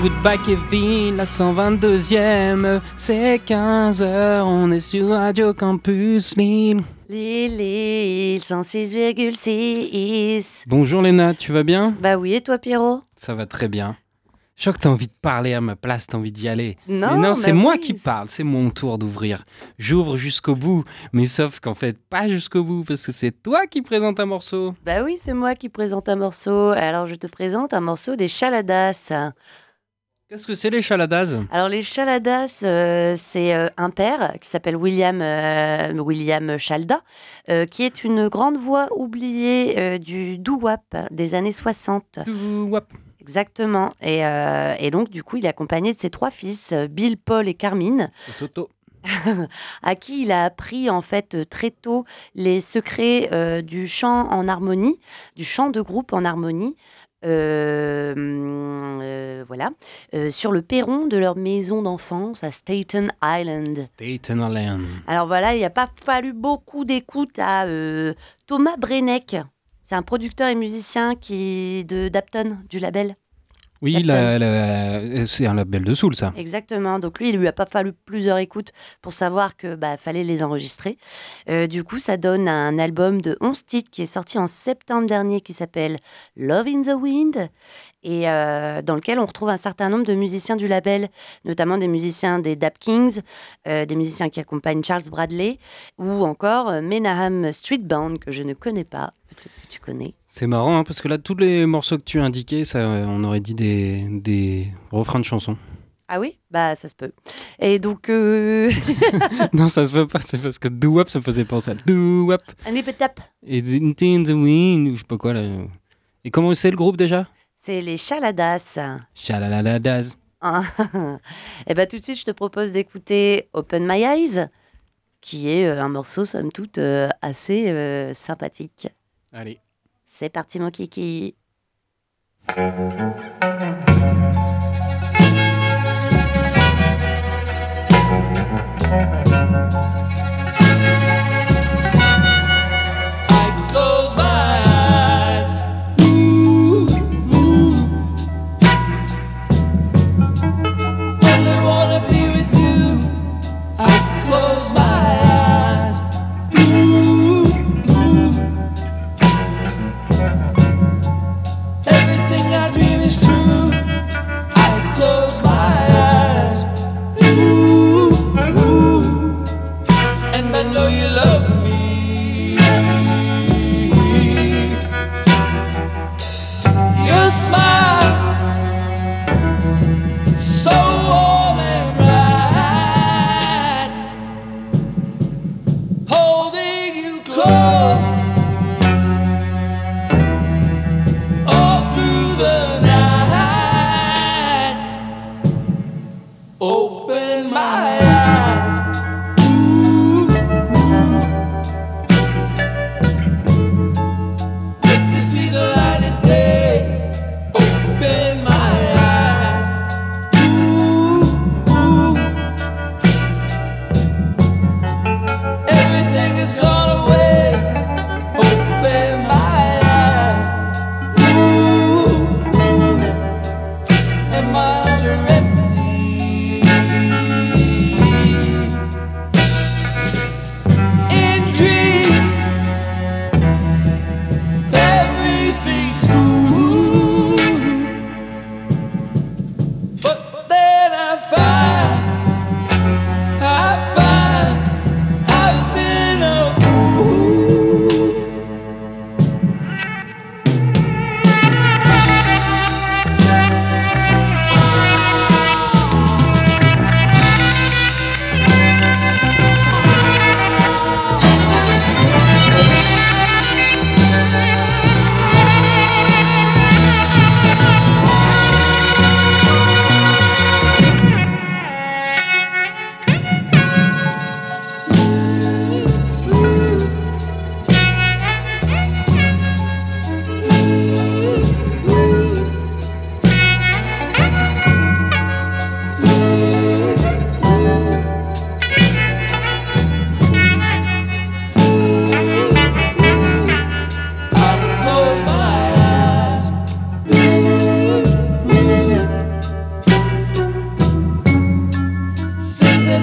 Goodbye Kevin, la 122e, c'est 15h, on est sur Radio Campus Lille. Lille, 106,6. Bonjour Léna, tu vas bien? Bah oui, et toi Pierrot? Ça va très bien. Je crois que t'as envie de parler à ma place, t'as envie d'y aller. Non, Mais non, c'est moi qui parle, c'est mon tour d'ouvrir. J'ouvre jusqu'au bout, mais sauf qu'en fait, pas jusqu'au bout, parce que c'est toi qui présente un morceau. Bah oui, c'est moi qui présente un morceau. Alors je te présente un morceau des Chaladas. Qu'est-ce que c'est les chaladas Alors les Chaladas, euh, c'est euh, un père qui s'appelle William, euh, William Chalda, qui est une grande voix oubliée du doo-wop des années 60. Doo-wop. Exactement. Et, et donc du coup, il est accompagné de ses trois fils, Bill, Paul et Carmine. Toto. à qui il a appris en fait très tôt les secrets euh, du chant en harmonie, du chant de groupe en harmonie. Euh, euh, voilà, euh, sur le perron de leur maison d'enfance à Staten Island. Staten Island. Alors voilà, il n'y a pas fallu beaucoup d'écoute à Thomas Brenneck. C'est un producteur et musicien qui de Dapton, du label. Oui, Clapton. la- la- c'est un label de soul, ça. Exactement. Donc lui, il lui a pas fallu plusieurs écoutes pour savoir que bah fallait les enregistrer. Euh, du coup, ça donne un album de 11 titres qui est sorti en septembre dernier qui s'appelle Love in the Wind et euh, dans lequel on retrouve un certain nombre de musiciens du label, notamment des musiciens des Dap Kings, euh, des musiciens qui accompagnent Charles Bradley ou encore euh, Menahem Street Band que je ne connais pas, que tu connais. C'est marrant, hein, parce que là, tous les morceaux que tu as indiqués, ça, euh, on aurait dit des, des refrains de chansons. Ah oui, bah ça se peut. Et donc euh... non, ça se peut pas, c'est parce que doo-wop, ça me faisait penser à doo-wop. un tap. Et in the wind, ou je sais pas quoi, là. Et comment c'est le groupe déjà? C'est les Chaladas. Chalaladaz. Et bah tout de suite, je te propose d'écouter Open My Eyes, qui est euh, un morceau, somme toute, euh, assez euh, sympathique. Allez. C'est parti, mon kiki.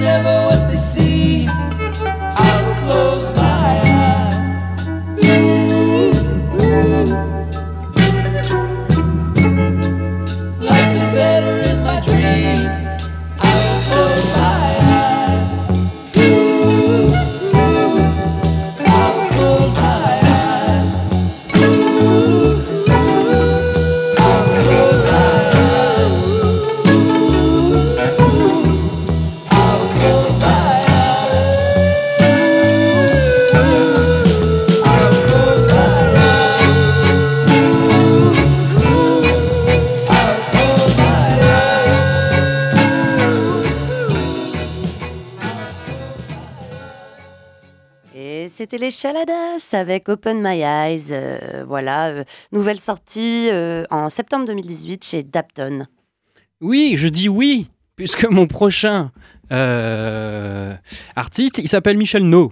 never Chaladas avec Open My Eyes. euh, voilà, euh, nouvelle sortie euh, en septembre 2018 chez Dapton. Oui, je dis oui, puisque mon prochain artiste, il s'appelle Michel No.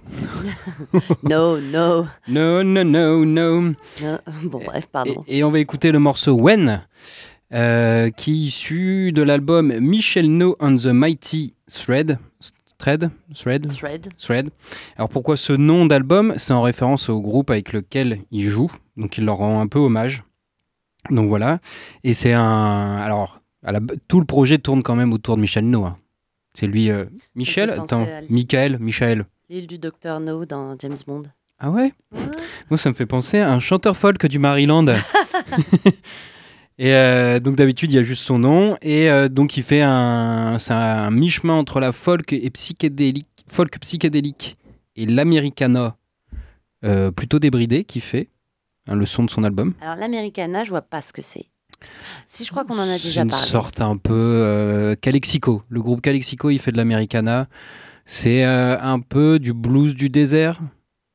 No, no, No, no, no, no. Bon, bref, Et, pardon. et on va écouter le morceau When, qui est issu de l'album Michel No on the Mighty Thread. Thread Thread Thread. Thread. Alors pourquoi ce nom d'album? C'est en référence au groupe avec lequel il joue, donc il leur rend un peu hommage. Donc voilà. Et c'est un. Alors, à la- tout le projet tourne quand même autour de Michel No. hein. C'est lui. euh, Michel? Attends, Michael Michael. L'île du docteur No dans James Bond. Ah ouais? Ouais. Moi, ça me fait penser à un chanteur folk du Maryland. et euh, donc, d'habitude, il y a juste son nom. Et euh, donc, il fait un, c'est un mi-chemin entre la folk et psychédélique, folk psychédélique et l'americana euh, plutôt débridé qui fait hein, le son de son album. Alors, l'Americana, je vois pas ce que c'est. Si, je crois qu'on en a C'est déjà une parlé. sorte un peu Calexico. Le groupe Calexico, il fait de l'americana. C'est un peu du blues du désert.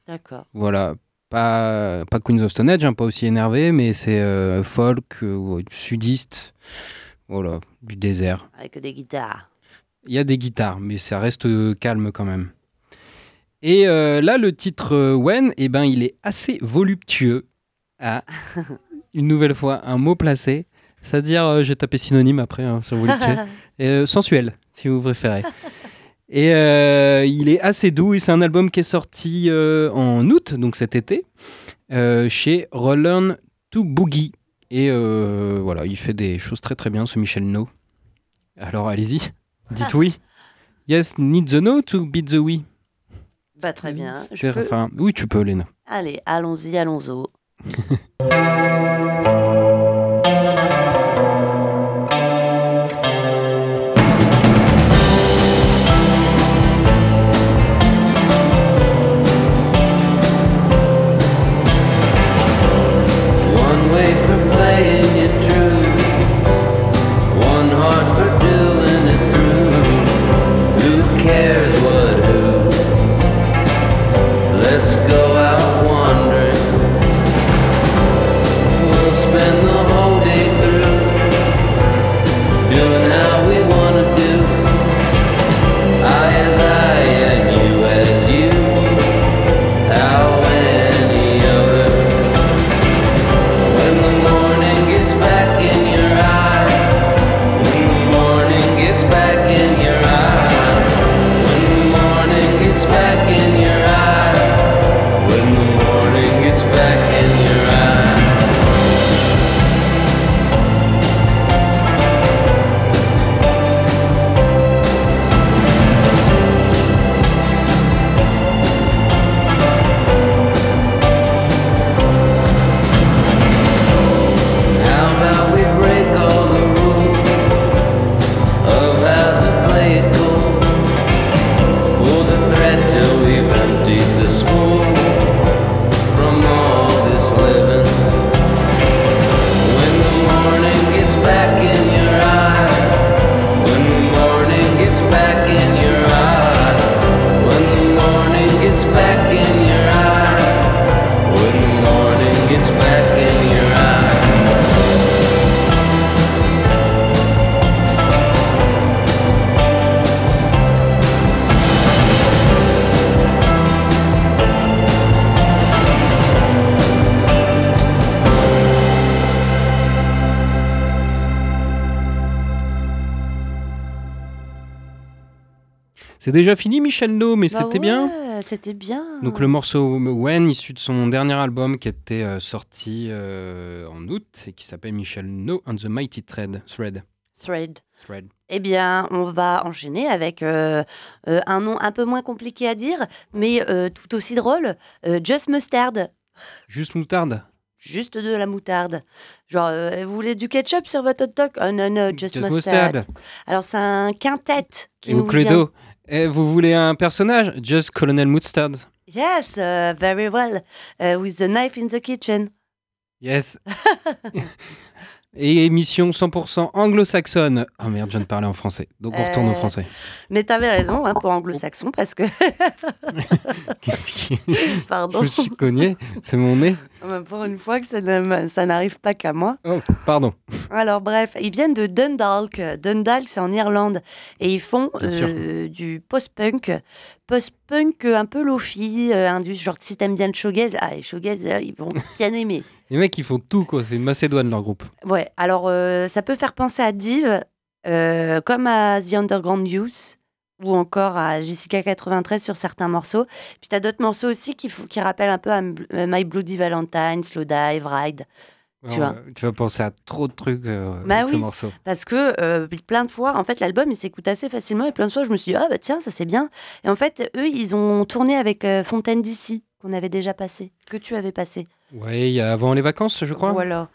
D'accord. Voilà, pas, pas Queens of Stone Age, hein, pas aussi énervé, mais c'est euh, folk, euh, sudiste, voilà, du désert. Avec des guitares. Il y a des guitares, mais ça reste euh, calme quand même. Et euh, là, le titre When, eh ben, il est assez voluptueux. Ah, une nouvelle fois, un mot placé. C'est-à-dire, euh, j'ai tapé synonyme après hein, sur voluptueux. Et, euh, sensuel, si vous préférez. Et euh, il est assez doux. C'est un album qui est sorti euh, en août, donc cet été, euh, chez Rollin to Boogie. Et voilà, il fait des choses très très bien, ce Michel No. Alors allez-y, dites oui. Yes, need the no to beat the oui. Bah, très bien. Je C'est- peux- enfin, oui, tu peux, Léna. Allez, allons-y, allons-y. C'est déjà fini, Michel No, mais Bah c'était bien. C'était bien. Donc le morceau When, issu de son dernier album qui était euh, sorti euh, en août et qui s'appelle Michel No and the Mighty Thread. Thread. Thread. Thread. Eh bien, on va enchaîner avec euh, un nom un peu moins compliqué à dire, mais tout aussi drôle. Just Mustard. Juste moutarde. Juste de la moutarde. Genre, euh, vous voulez du ketchup sur votre hot dog? Oh non, non, just, Just mustard. mustard. Alors, c'est un quintet qui Et nous au Cluedo. Eh, vous voulez un personnage? Just Colonel Mustard. Yes, uh, very well. Uh, with the knife in the kitchen. Yes. Et émission 100% anglo-saxonne. Oh merde, je viens de parler en français. Donc on retourne au Euh, français. Mais t'avais raison hein, pour anglo-saxon parce que. Qu'est-ce qui- Pardon. je me suis cogné. C'est mon nez. Bah, Pour une fois que ça n'arrive pas qu'à moi. Oh, pardon. Alors bref, ils viennent de Dundalk. Dundalk, c'est en Irlande. Et ils font euh, du post-punk. Post-punk un peu lofi, euh, indus, genre si t'aimes bien le shoegaze, ah, les shoegaze, ils vont bien aimer. Les mecs, ils font tout, quoi. C'est une Macédoine, leur groupe. Ouais, alors euh, ça peut faire penser à Div, euh, comme à The Underground Youth, ou encore à Jessica 93 sur certains morceaux. Puis t'as d'autres morceaux aussi qui, qui rappellent un peu à euh, My Bloody Valentine, Slow Dive, Ride. Tu Alors, euh, tu vas penser à trop de trucs euh, Bah avec ce oui. morceau. Parce que euh, plein de fois, en fait, l'album, il s'écoute assez facilement. Et plein de fois, je me suis dit, ah bah tiens, ça c'est bien. Et en fait, eux, ils ont tourné avec euh, Fontaine d'ici, qu'on avait déjà passé, que tu avais passé. A avant les vacances, je crois. Voilà.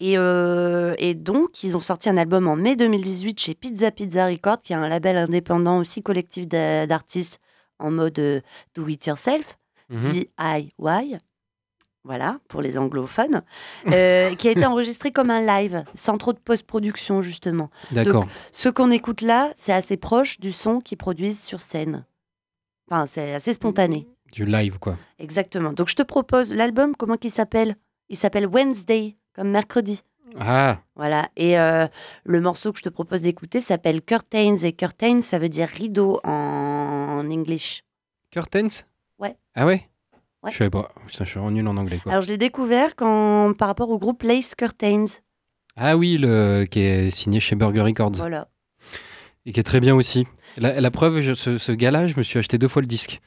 Et, euh, et donc, ils ont sorti un album en mai 2018 chez Pizza Pizza Record, qui est un label indépendant aussi collectif d'a- d'artistes en mode euh, do it yourself, Mhm. DIY. Voilà, pour les anglophones, euh, qui a été enregistré comme un live, sans trop de post-production, justement. D'accord. Ce qu'on écoute là, c'est assez proche du son qu'ils produisent sur scène. Enfin, c'est assez spontané. Du live, quoi. Exactement. Donc, je te propose l'album, comment il s'appelle? Il s'appelle Wednesday, comme mercredi. Ah, Voilà. Et euh, le morceau que je te propose d'écouter s'appelle Curtains. Et Curtains, ça veut dire rideau en, en English. Curtains? Ouais. Ah ouais? Ouais. Je savais pas. Putain, je suis nul en anglais, quoi. Alors, je l'ai découvert quand, par rapport au groupe Lace Curtains. Ah oui, le qui est signé chez Burger Records. Voilà. Et qui est très bien aussi. La, la preuve, je- ce, ce gars-là, je me suis acheté deux fois le disque.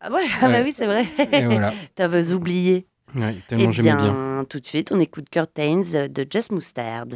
Ah ouais, ah bah oui, c'est vrai. Voilà. T'avais oublié. Ouais, Eh tellement j'aimais bien, bien. tout de suite, on écoute Curtains de Just Mustard.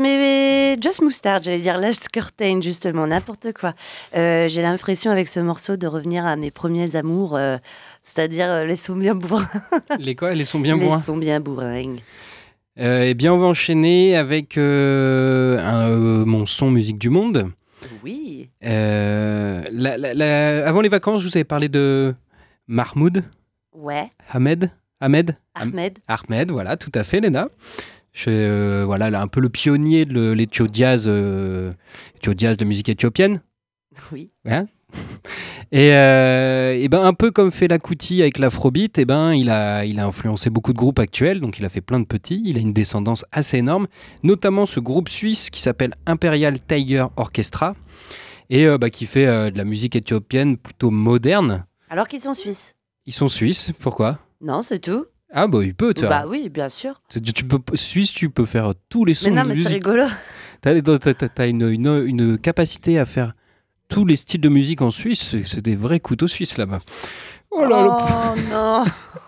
Mais Just Mustard, j'allais dire Last Curtain justement, n'importe quoi. Euh, J'ai l'impression avec ce morceau de revenir à mes premiers amours, euh, c'est-à-dire euh, les sons bien bourrins. Les quoi? Les sont bien les bourrins. sons bien bourrins. Eh bien, on va enchaîner avec un, mon son musique du monde. Oui. La- la- la- avant les vacances, je vous avais parlé de Mahmoud Ouais. Ahmed. Ahmed Ahmed. Ahmed, voilà, tout à fait, Léna. Je, euh, voilà, là, un peu le pionnier de le- l'éthio jazz, euh, jazz de musique éthiopienne. Oui. Hein? Et, euh, et ben un peu comme fait Kuti avec l'afrobeat, et ben il a, il a influencé beaucoup de groupes actuels, donc il a fait plein de petits. Il a une descendance assez énorme, notamment ce groupe suisse qui s'appelle Imperial Tiger Orchestra et euh, bah, qui fait euh, de la musique éthiopienne plutôt moderne. Alors qu'ils sont suisses? Ils sont suisses, pourquoi? Non, c'est tout. Ah bah il peut, tu vois. Bah oui, bien sûr. Tu, tu peux Suisse, tu peux faire tous les sons Mais non, de mais c'est rigolo. T'as, t'as- t'as- t'as une, une, une capacité à faire tous les styles de musique en Suisse. C'est, des vrais couteaux suisses là-bas. Oh là là,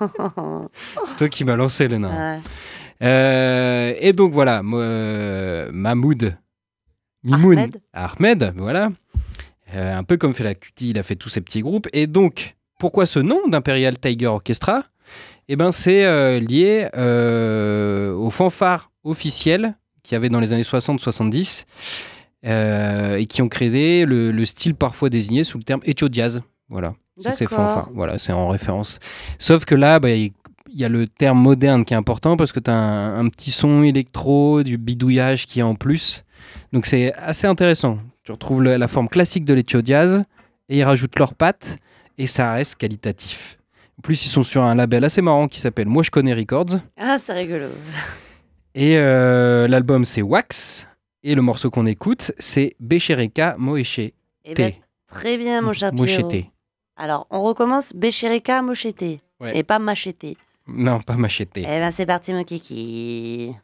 Oh non. c'est toi qui m'as lancé, Léna. Ouais. Euh, et donc voilà, euh, Mahmoud Mimoun Ahmed. Ahmed, voilà. Euh, un peu comme fait la Kuti, il a fait tous ces petits groupes. Et donc, pourquoi ce nom d'Imperial Tiger Orchestra? Eh ben, c'est euh, lié euh, aux fanfares officielles qu'il y avait dans les années 60-70 euh, et qui ont créé le, le style parfois désigné sous le terme Echo Jazz. Voilà, c'est ces fanfares. Voilà, c'est en référence. Sauf que là, bah, il y a le terme moderne qui est important parce que tu as un, un petit son électro, du bidouillage qui est en plus. Donc c'est assez intéressant. Tu retrouves le- la forme classique de l'Ethio Jazz et ils rajoutent leurs pattes et ça reste qualitatif. En plus, ils sont sur un label assez marrant qui s'appelle Moi je connais Records. Ah, c'est rigolo. Et euh, l'album c'est Wax. Et le morceau qu'on écoute c'est Bechereka Moeche Eh ben, T. très bien, mon cher Pierrot. Mochete. Alors, on recommence Béchérika Mochete. Ouais. Et pas Machete. Non, pas Machete. Eh ben, c'est parti, mon kiki.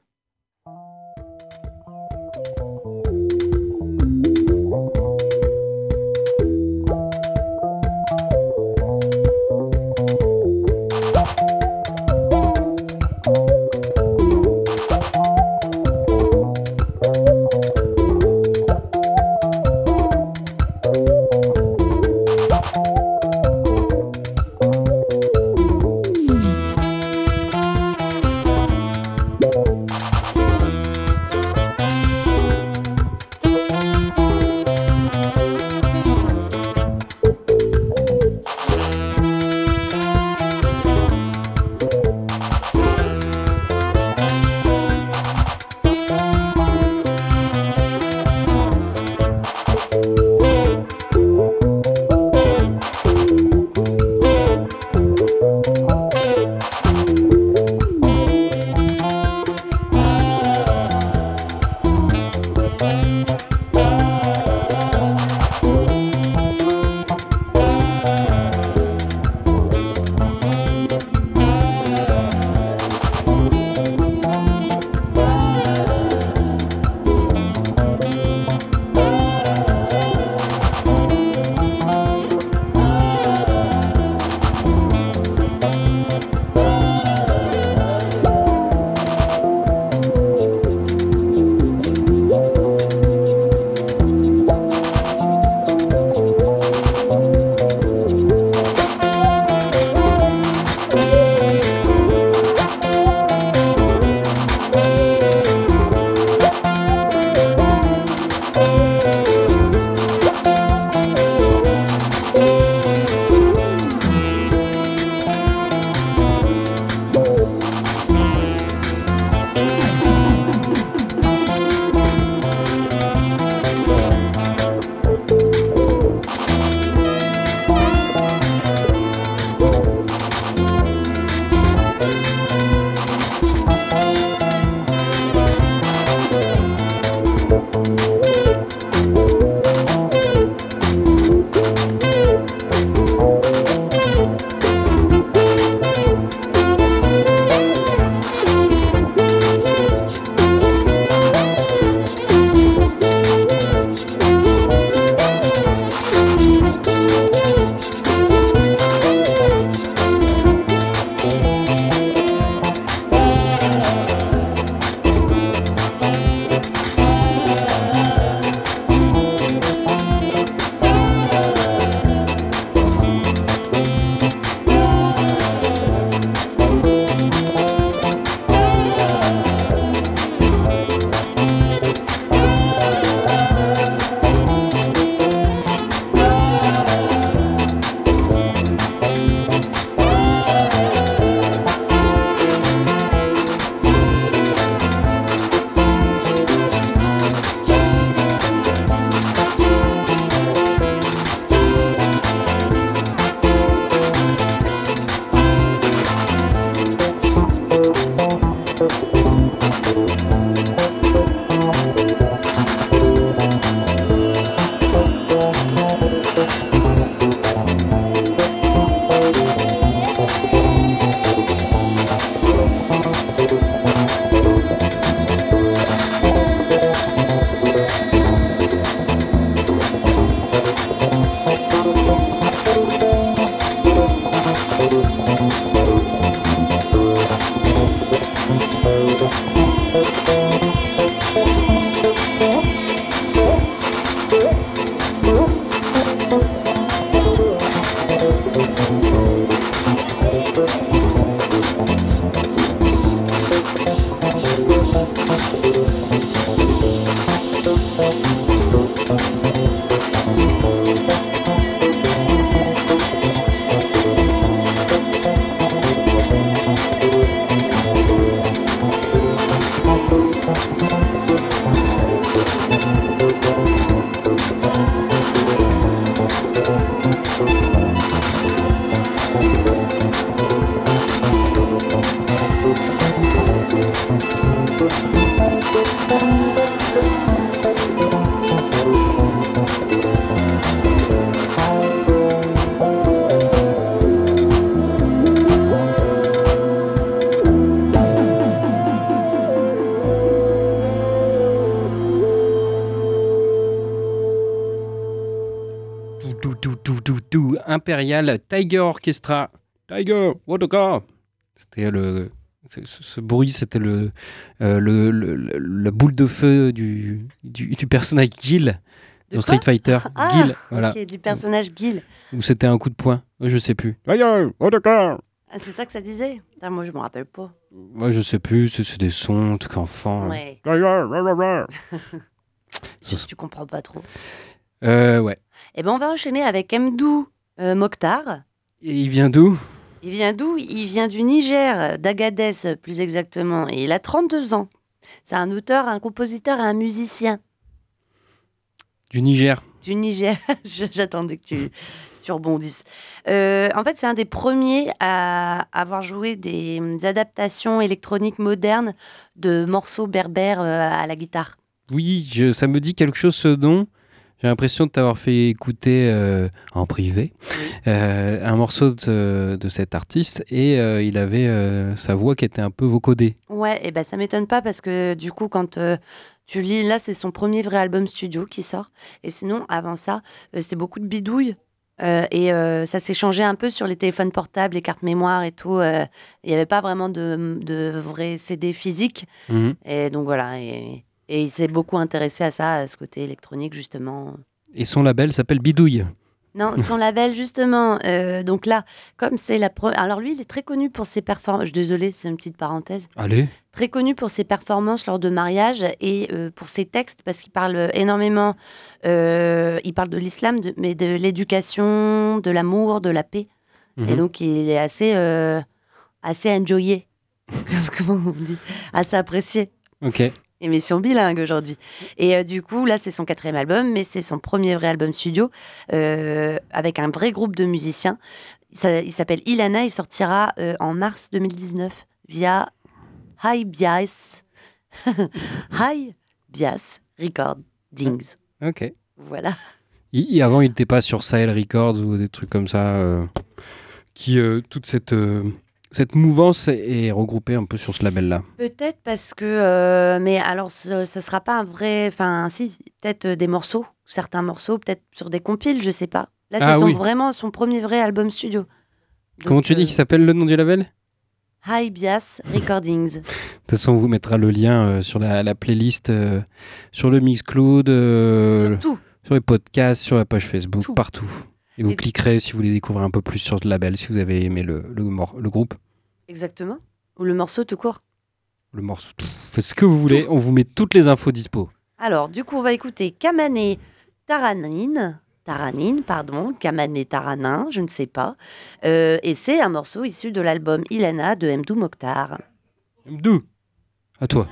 Dou. Imperial Tiger Orchestra. Tiger, what a car? C'était le. ce- Ce bruit, c'était le, euh, le, le, le- la boule de feu du, du, du personnage Gil De dans Street Fighter. Ah, Gil, voilà. Ok, du personnage Gil. Ou c'était un coup de poing. Je sais plus. Tiger, what a car? Ah, c'est ça que ça disait Putain, Moi, je me rappelle pas. Moi, je sais plus. C'est des sons, en tout cas enfant. Ouais. Juste, tu comprends pas trop. Euh, ouais. Eh ben, on va enchaîner avec Mdou euh, Mokhtar. Et il vient d'où? Il vient d'où? Il vient du Niger, d'Agadez plus exactement, et il a 32 ans. C'est un auteur, un compositeur et un musicien Du Niger. du Niger. J'attendais que tu, tu rebondisses. Euh, en fait, c'est un des premiers à avoir joué des hum, adaptations électroniques modernes de morceaux berbères euh, à la guitare. Oui, je- ça me dit quelque chose ce nom. J'ai l'impression de t'avoir fait écouter euh, en privé euh, un morceau de, de cet artiste et euh, il avait euh, sa voix qui était un peu vocodée. Ouais, et ben ça m'étonne pas parce que du coup, quand euh, tu lis, là, c'est son premier vrai album studio qui sort. Et sinon, avant ça, euh, c'était beaucoup de bidouilles. Euh, et euh, ça s'est changé un peu sur les téléphones portables, les cartes mémoire et tout. euh, Il n'y avait pas vraiment de, de vrais CD physiques. Mhm. Et donc voilà. Et, et il s'est beaucoup intéressé à ça, à ce côté électronique, justement. Et son label s'appelle Bidouille. Non, son label, justement. euh, donc là, comme c'est la première. Alors lui, il est très connu pour ses performances. Désolée, c'est une petite parenthèse. Allez. Très connu pour ses performances lors de mariage et euh, pour ses textes, parce qu'il parle énormément. euh, il parle de l'islam, de- mais de l'éducation, de l'amour, de la paix. Et Mhm. donc, il est assez, assez enjoyé. Comment on dit Assez apprécié. Ok. Émission bilingue aujourd'hui. Et euh, du coup, là, c'est son quatrième album, mais c'est son premier vrai album studio euh, avec un vrai groupe de musiciens. Ça- il s'appelle Ilana. Il sortira euh, en mars 2019 via High Bias. High Bias Recordings. Ok. Voilà. Il- il- avant, il n'était pas sur Sahel Records ou des trucs comme ça. qui toute cette cette mouvance est regroupée un peu sur ce label-là. Peut-être parce que. euh, mais alors, ce ne sera pas un vrai. Enfin, si, peut-être euh, des morceaux, certains morceaux, peut-être sur des compiles, je sais pas. Là, c'est Ah oui. vraiment son premier vrai album studio. Donc, Comment tu dis euh, qu'il s'appelle le nom du label? High Bias Recordings. De toute façon, on vous mettra le lien euh, sur la, la playlist, sur le Mixcloud, euh, Surtout. sur les podcasts, sur la page Facebook, Tout. partout. Et vous Et- cliquerez si vous voulez découvrir un peu plus sur le label, si vous avez aimé le, le, le groupe, Exactement. Ou le morceau tout court. le morceau. Tout. Faites ce que vous voulez, on vous met toutes les infos dispo. Alors, du coup, on va écouter Kamane Taranine. Taranine, pardon, Kamane Taranin, je ne sais pas. Euh, et c'est un morceau issu de l'album Ilana de Mdou Mokhtar. Mdou, à toi.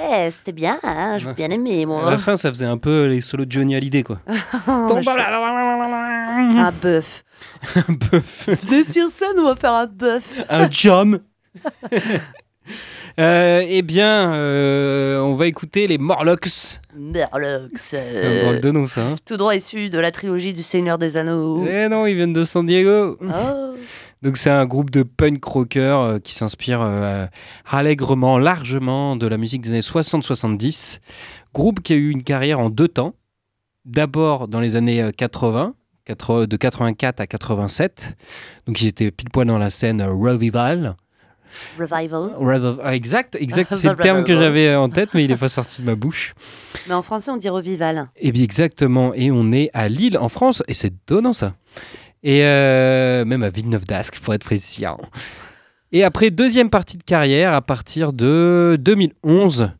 Ouais, c'était bien, hein, j'ai bien aimé, À moi. la fin, ça faisait un peu les solos de Johnny Hallyday, quoi. Oh, un Un bœuf. bœuf. Venez sur scène, on va faire un bœuf. Un jam. Euh, eh bien, euh, on va écouter les Morlocks. Merlox. C'est un drôle de nom, ça. hein. tout droit issu de la trilogie du Seigneur des Anneaux. Eh non, ils viennent de San Diego. Oh. Donc c'est un groupe de punk rocker euh, qui s'inspire euh, allègrement, largement de la musique des années 60-70. Groupe qui a eu une carrière en deux temps. D'abord dans les années euh, 80, quatre- de 84 à 87. Donc ils étaient pile poil dans la scène euh, revival. Revival. Rev- ah, exact, exact. C'est le terme que j'avais euh, en tête, mais il n'est pas sorti de ma bouche. Mais en français, on dit revival. Et bien exactement. Et on est à Lille, en France, et c'est donnant ça. Et euh, même à Villeneuve d'Ascq, pour être précis. hein. Et après, deuxième partie de carrière, à partir de 2011,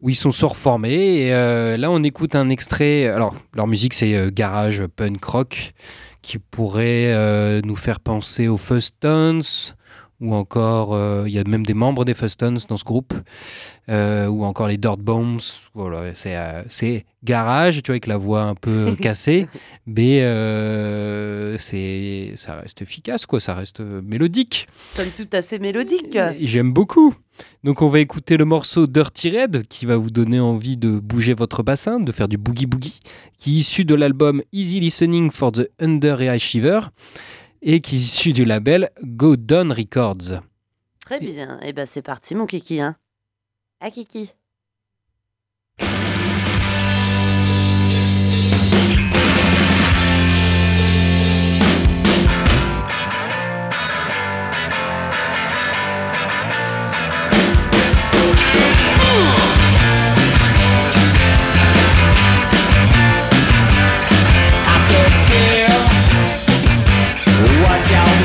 où ils sont se reformés. Et euh, là, on écoute un extrait. Alors, leur musique, c'est euh, garage punk rock, qui pourrait nous faire penser aux Fuzz-Tones, ou encore, euh, il y a même des membres des Fuzz-Tones dans ce groupe, euh, ou encore les Dirt Bombs. Voilà, c'est euh, c'est garage, tu vois, avec la voix un peu cassée, mais c'est ça reste efficace, quoi, ça reste mélodique. Sonne tout assez mélodique. J'aime beaucoup. Donc on va écouter le morceau Dirty Red qui va vous donner envie de bouger votre bassin, de faire du boogie boogie, qui est issu de l'album Easy Listening for the Under Eye Shiver et qui est issu du label Go Down Records. Très bien. Et ben c'est parti, mon kiki. Hein. À kiki. 角落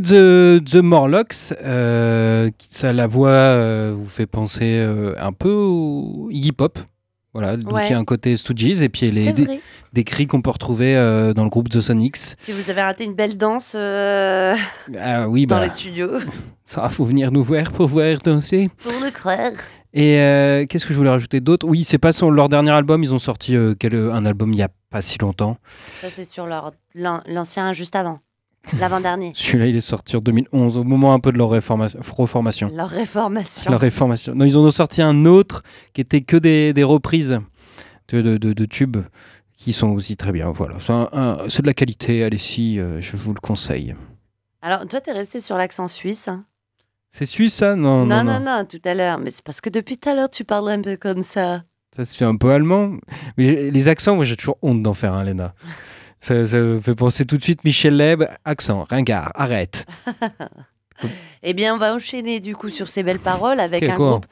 C'était The, The Morlocks. euh, ça, la voix euh, vous fait penser euh, un peu au Iggy Pop. Voilà, donc Ouais. il y a un côté Stooges et puis les, C'est des, cris qu'on peut retrouver dans le groupe The Sonics. Puis vous avez raté une belle danse Ah oui, dans bah, les studios. ça faut venir nous voir pour voir danser. Pour le croire. Et euh, qu'est-ce que je voulais rajouter d'autre? Oui, c'est pas son, leur dernier album. Ils ont sorti euh, quel- un album il y a pas si longtemps. Ça, c'est sur leur l'ancien juste avant. L'avant-dernier. Celui-là, il est sorti en 2011, au moment un peu de leur reformation. Leur réformation. La réformation. Non, ils en ont sorti un autre qui était que des, des reprises de, de, de- de tubes qui sont aussi très bien. Voilà, c'est de la qualité. Allez-y, euh, je vous le conseille. Alors, toi, t'es resté sur l'accent suisse. hein? C'est suisse, ça? Non non, non, non, tout à l'heure. Mais c'est parce que depuis tout à l'heure, tu parles un peu comme ça. Ça se fait un peu allemand. Mais les accents, moi, j'ai toujours honte d'en faire, hein, Léna. Ça, ça me fait penser tout de suite Michel Leb, accent, ringard, arrête. Eh bien, on va enchaîner du coup sur ces belles paroles avec un quoi groupe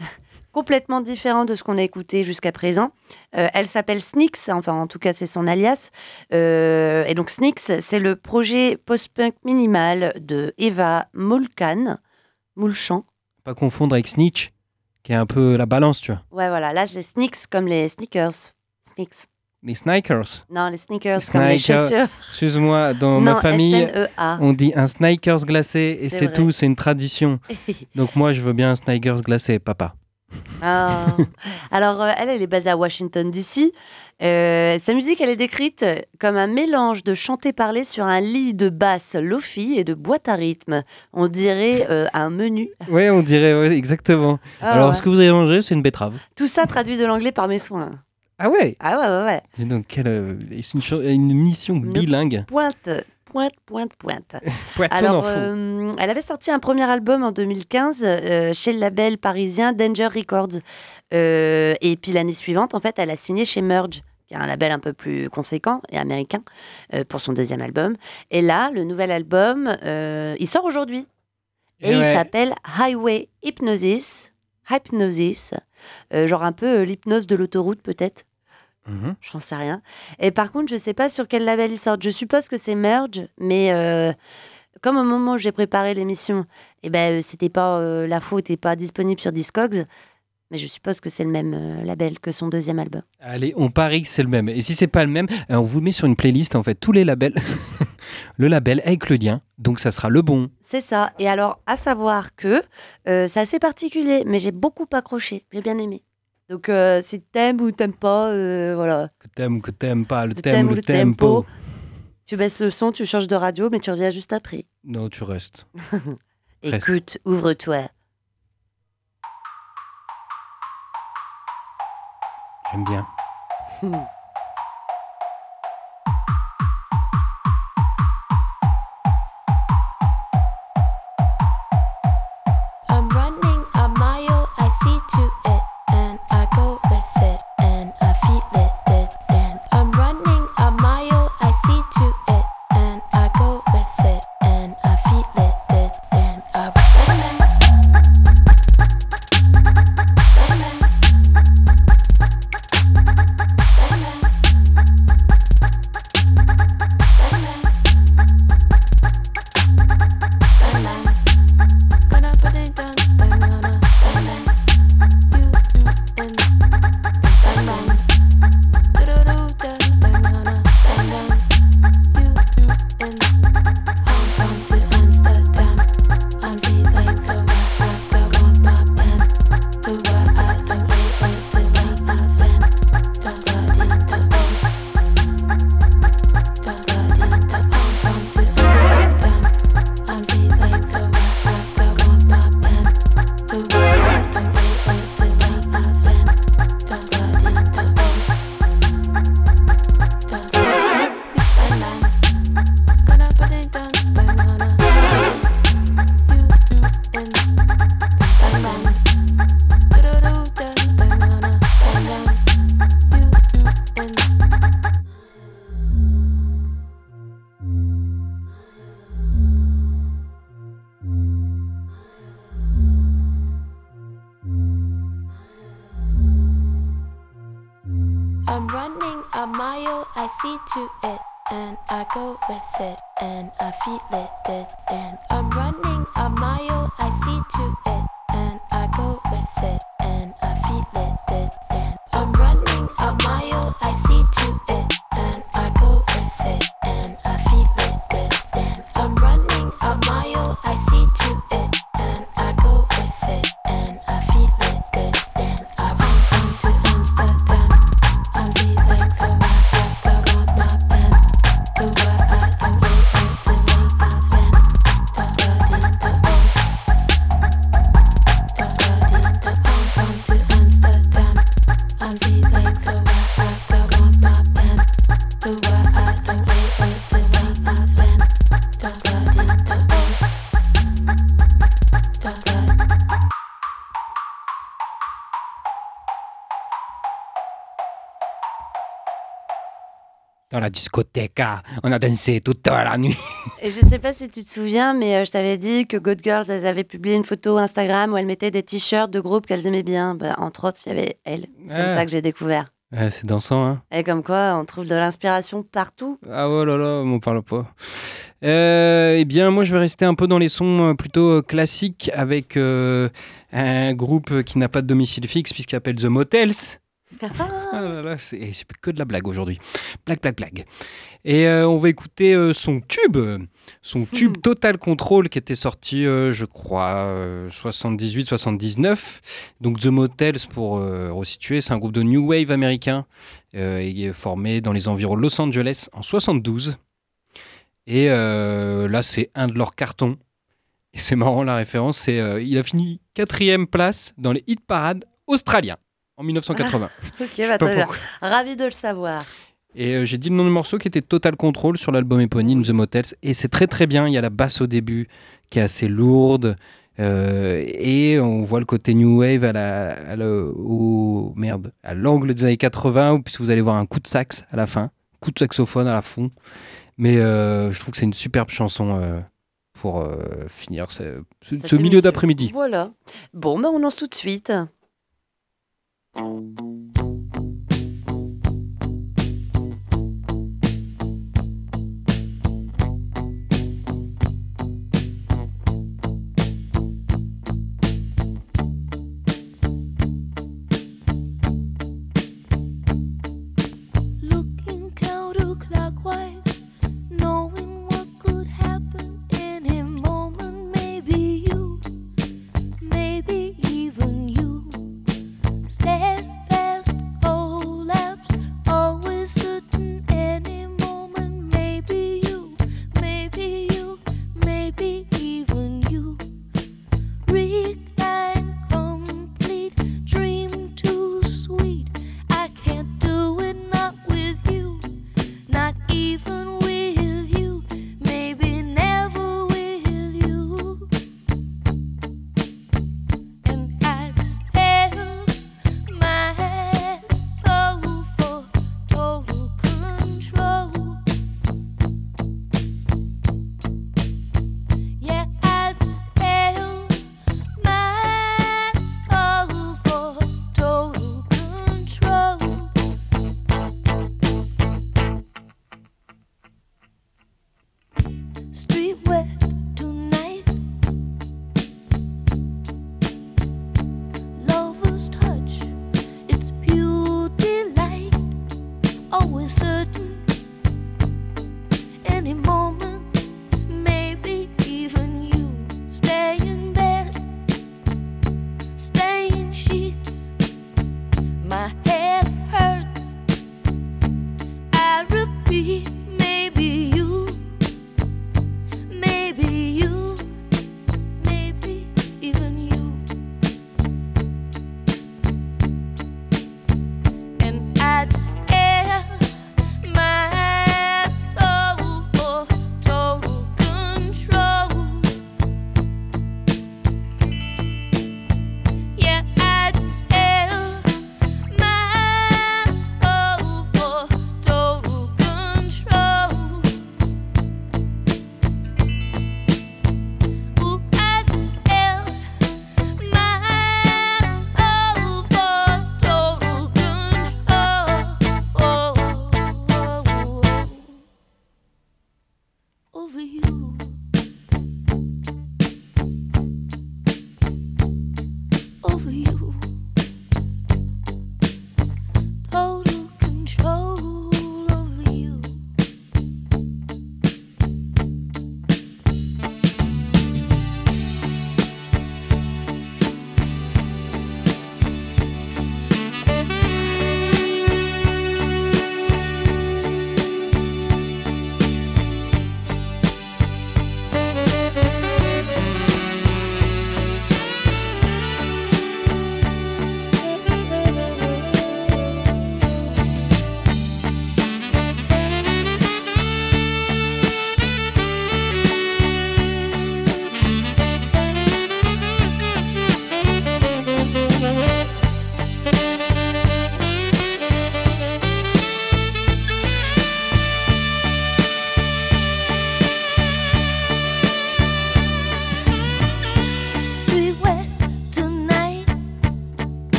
complètement différent de ce qu'on a écouté jusqu'à présent. Euh, elle s'appelle Snicks, enfin en tout cas c'est son alias. Euh, et donc Snicks, c'est le projet post-punk minimal de Eva Molkan, Moulchan. Pas confondre avec Snitch, qui est un peu la balance, tu vois. Ouais, voilà, là c'est Snicks comme les sneakers. Snicks. Les Snikers. Non, les sneakers comme les Sneakers. chaussures. Excuse-moi, dans non, ma famille, S-N-E-A. on dit un Snikers glacé et C'est tout, c'est une tradition. Donc moi, je veux bien un Snikers glacé, papa. Ah. Alors, euh, elle, elle est basée à Washington, D.C. Euh, sa musique, elle est décrite comme un mélange de chanter-parler sur un lit de basse lofi et de boîte à rythme. On dirait euh, un menu. Ouais, on dirait ouais, exactement. Ah Alors, ouais. ce que vous avez mangé, c'est une betterave. Tout ça traduit de l'anglais par mes soins. Ah ouais Ah ouais, ouais, ouais. Dis donc, quelle, euh, c'est une, mission bilingue. Pointe, pointe, pointe, pointe. Alors, euh, elle avait sorti un premier album en 2015 euh, chez le label parisien Danger Records. Et puis l'année suivante, en fait, elle a signé chez Merge, qui est un label un peu plus conséquent et américain, pour son deuxième album. Et là, le nouvel album, il sort aujourd'hui. Et Eh ouais. il s'appelle Highway Hypnosis. Hypnosis. Euh, genre un peu euh, l'hypnose de l'autoroute, peut-être. Mhm. J'en sais rien. Et par contre, je sais pas sur quel label ils sortent. Je suppose que c'est Merge, mais euh, comme au moment où j'ai préparé l'émission, eh ben, c'était pas euh, la faute n'était pas disponible sur Discogs, mais je suppose que c'est le même euh, label que son deuxième album. Allez, on parie que c'est le même. Et si c'est pas le même, euh, on vous met sur une playlist, en fait, tous les labels. le label avec le lien. Donc, ça sera le bon. C'est ça. Et alors, à savoir que euh, c'est assez particulier, mais j'ai beaucoup accroché. J'ai bien aimé. Donc, euh, si t'aimes ou t'aimes pas, euh, voilà. Que t'aimes ou que t'aimes pas, le Le thème ou le tempo. tempo. Tu baisses le son, tu changes de radio, mais tu reviens juste après. Non, tu restes. Écoute, ouvre-toi. J'aime bien. La discothèque. On a dansé toute la nuit. Et je sais pas si tu te souviens, mais euh, je t'avais dit que Good Girls, elles avaient publié une photo Instagram où elles mettaient des t-shirts de groupes qu'elles aimaient bien. Bah, entre autres, il y avait elle. C'est comme Ah. ça que j'ai découvert. Ouais, c'est dansant, hein. Et comme quoi, on trouve de l'inspiration partout. Ah oh là là, m'en parle pas. Euh, eh bien, moi, je vais rester un peu dans les sons euh, plutôt classiques avec euh, un groupe qui n'a pas de domicile fixe puisqu'il s'appelle The Motels. Ah là là, c'est que de la blague aujourd'hui. Blague, blague, blague. Et euh, on va écouter euh, son tube, son tube Total Control qui était sorti, euh, je crois, 78-79. Donc The Motels, pour resituer, c'est un groupe de new wave américain et formé dans les environs de Los Angeles en 72. Et là, c'est un de leurs cartons. Et c'est marrant la référence, c'est il a fini quatrième place dans les hit parades australiens en 1980. Ok, bah, très bien. Ravi de le savoir. Et euh, j'ai dit le nom du morceau qui était Total Control sur l'album éponyme The Motels. Et c'est très très bien. Il y a la basse au début qui est assez lourde. euh, et on voit le côté new wave à la, à la- au, merde, à l'angle des années 80, puisque vous allez voir un coup de sax à la fin, coup de saxophone à la fond. Mais euh, je trouve que c'est une superbe chanson pour finir ce, ce- Cette ce milieu d'après-midi. Voilà. Bon, bah, on lance tout de suite. Thank you.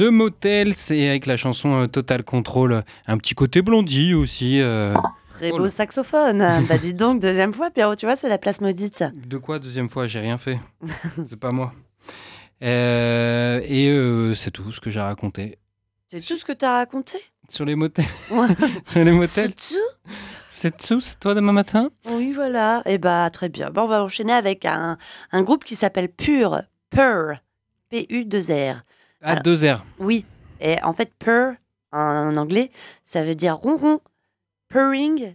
The Motel, c'est avec la chanson euh, Total Control. Un petit côté blondie aussi. euh. Très beau saxophone. bah dis donc, deuxième fois, Pierrot, tu vois, c'est la place maudite. De quoi deuxième fois? J'ai rien fait. c'est pas moi. Euh, et euh, c'est tout ce que j'ai raconté. C'est tout ce que t'as raconté? Sur les motels. Ouais. Sur les motels. C'est tout? C'est tout, c'est toi demain matin? Oui, voilà. Et bah très bien. Bon, on va enchaîner avec un, un groupe qui s'appelle Pure. Purr. P-U-2-R. À Alors- deux heures. Oui. Et en fait, purr, en, anglais, ça veut dire ronron. Purring.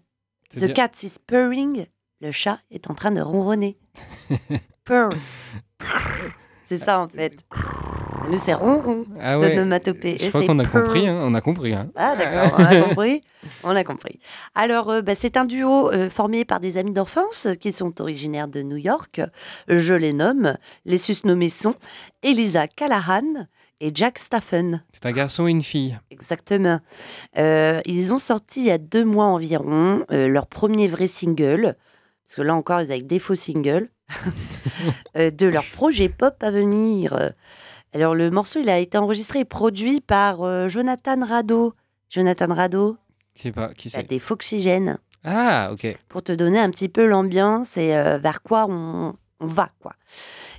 The cat is purring. Le chat est en train de ronronner. Purr. C'est ça, en fait. Nous, c'est ronron. Ah ouais. Je crois qu'on a compris. Hein. On a compris. Hein. Ah d'accord, on a compris. On a compris. Alors, euh, bah, c'est un duo euh, formé par des amis d'enfance euh, qui sont originaires de New York. Je les nomme. Les susnommés sont Elisa Callahan et Jack Staffen. C'est un garçon et une fille. Exactement. Euh, ils ont sorti il y a deux mois environ euh, leur premier vrai single, parce que là encore, ils avaient des faux singles, euh, de leur projet pop à venir. Alors, le morceau, il a été enregistré et produit par Jonathan Rado. Jonathan Rado, Je sais pas qui c'est. des Foxygènes, Ah, ok. pour te donner un petit peu l'ambiance et vers quoi on, on va, quoi.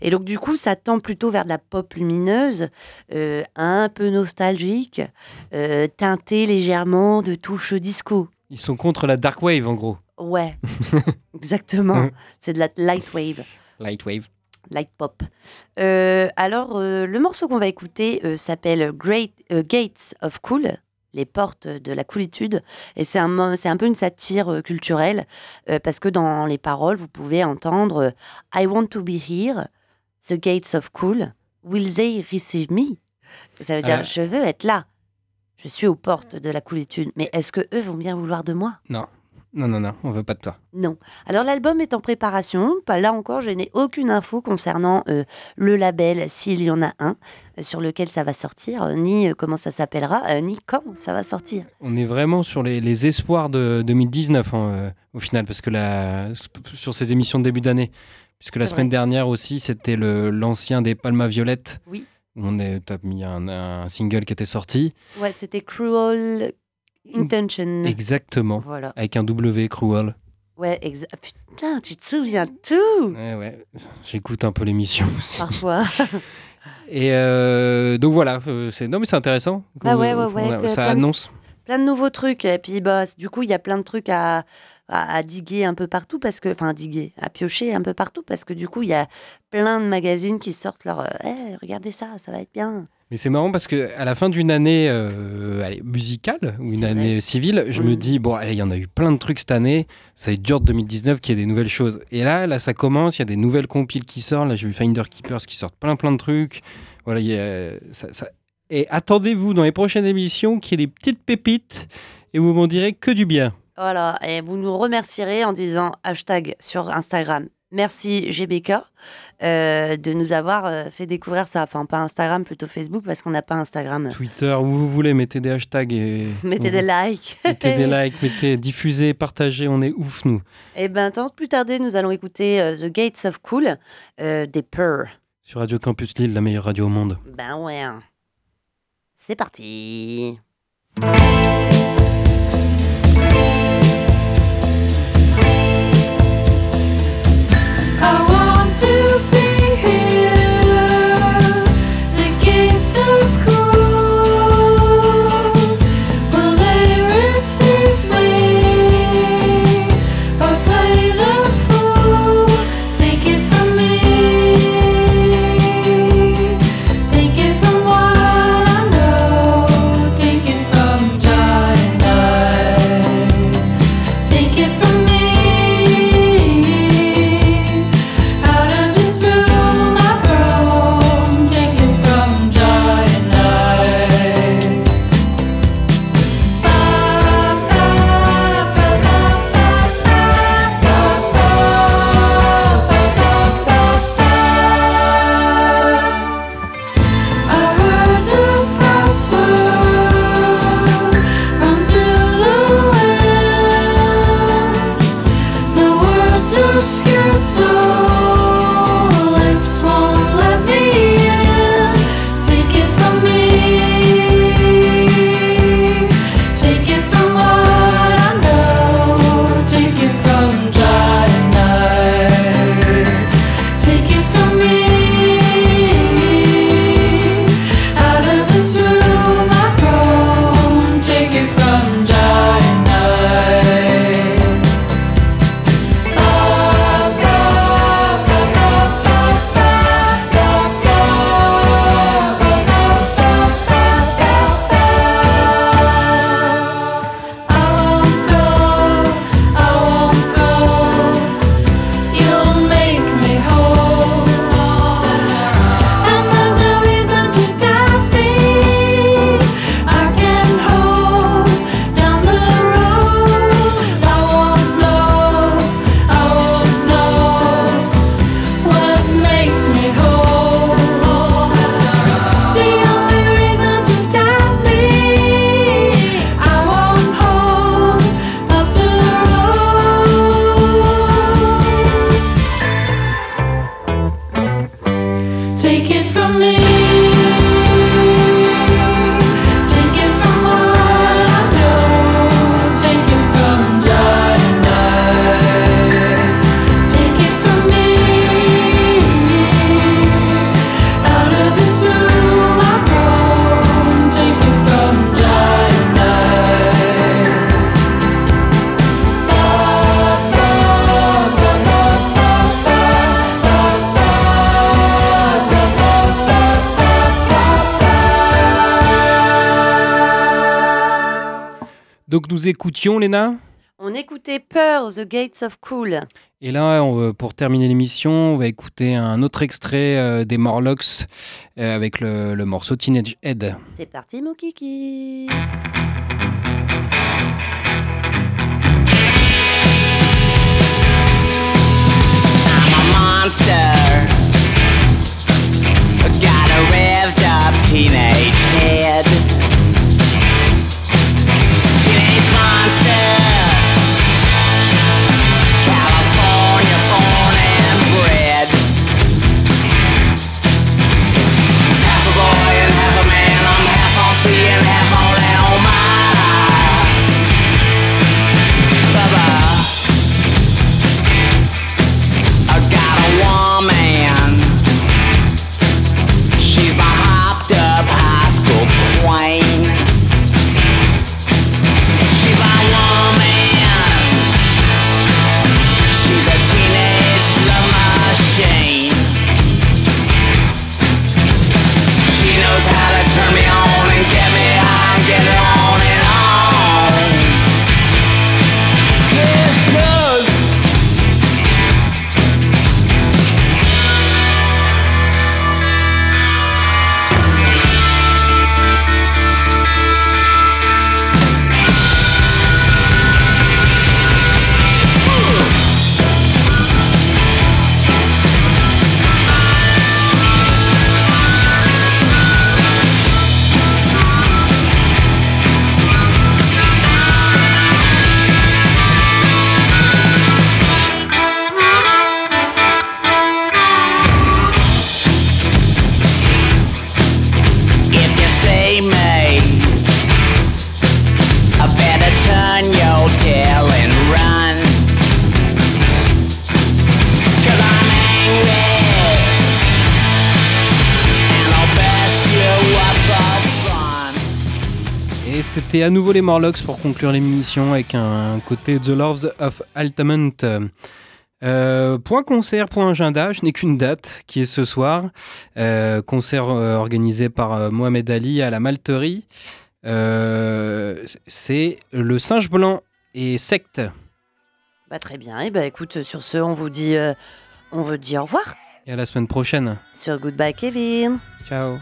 Et donc, du coup, ça tend plutôt vers de la pop lumineuse, euh, un peu nostalgique, euh, teintée légèrement de touches disco. Ils sont contre la dark wave en gros. Ouais, exactement. C'est de la light wave, Light wave. light pop. Euh, alors, le morceau qu'on va écouter s'appelle Great Gates of Cool, les portes de la coolitude. Et c'est un, c'est un peu une satire euh, culturelle, euh, parce que dans les paroles, vous pouvez entendre euh, I want to be here, the gates of cool, will they receive me? Ça veut dire, Ah. je veux être là. Je suis aux portes de la coolitude. Mais est-ce que eux vont bien vouloir de moi? Non. Non, non, non, on veut pas de toi. non. Alors l'album est en préparation. Là encore, je n'ai aucune info concernant euh, le label, s'il y en a un, euh, sur lequel ça va sortir, euh, ni comment ça s'appellera, ni quand ça va sortir. On est vraiment sur les, les espoirs de 2019 hein, au final, parce que la, sur ces émissions de début d'année, puisque la semaine vrai. dernière aussi, c'était l'ancien des Palma Violettes. Oui. On est, t'as mis un, un single qui était sorti. Ouais, c'était Cruel Intention. Exactement. Voilà. Avec un W, Cruel. Ouais, exa- ah, putain, tu te souviens de tout Ouais, ouais. J'écoute un peu l'émission aussi. Parfois. Et euh, donc voilà, euh, c'est non mais c'est intéressant. Bah ouais, ouais, ouais, ça de- annonce. plein de nouveaux trucs. Et puis, bah, du coup, il y a plein de trucs à, à, à diguer un peu partout parce que, enfin, à diguer, à piocher un peu partout parce que, du coup, il y a plein de magazines qui sortent leur, euh, Eh, regardez ça, ça va être bien. Mais c'est marrant parce que à la fin d'une année euh, allez, musicale ou une année civile, je me dis bon, allez, il y en a eu plein de trucs cette année. Ça va être dur de 2019 qu'il y ait des nouvelles choses. Et là, là, ça commence. Il y a des nouvelles compiles qui sortent. Là, j'ai vu Finder Keepers qui sortent plein, plein de trucs. Voilà, il y a- ça- ça- Et attendez-vous dans les prochaines émissions qu'il y ait des petites pépites et vous m'en direz que du bien. Voilà. Et vous nous remercierez en disant hashtag sur Instagram. Merci GBK euh, de nous avoir euh, fait découvrir ça. Enfin, pas Instagram, plutôt Facebook parce qu'on n'a pas Instagram. Twitter, où vous voulez, mettez des hashtags et Mettez des likes. mettez des likes, mettez diffusez, partagez. On est ouf nous. Et ben, tant plus tarder, nous allons écouter euh, The Gates of Cool des Purr. Sur Radio Campus Lille, la meilleure radio au monde. Ben ouais. C'est parti. To nous écoutions, Léna On écoutait Pearl, The Gates of Cool. Et là, on pour terminer l'émission, on va écouter un autre extrait euh, des Morlocks euh, avec le, le morceau Teenage Head. C'est parti, mon kiki. I'm a monster. Got a revved up teenage head. Teenage monster. À nouveau les Morlocks pour conclure l'émission avec un côté The Loves of Altamont. Euh, point concert, point agenda, je n'ai qu'une date qui est ce soir. Euh, concert euh, organisé par Mohamed Ali à la Malterie. C'est le singe blanc et secte. Bah, très bien. Et bah, écoute, sur ce, on vous dit, on vous dit au revoir Et à la semaine prochaine. sur Goodbye Kevin. Ciao.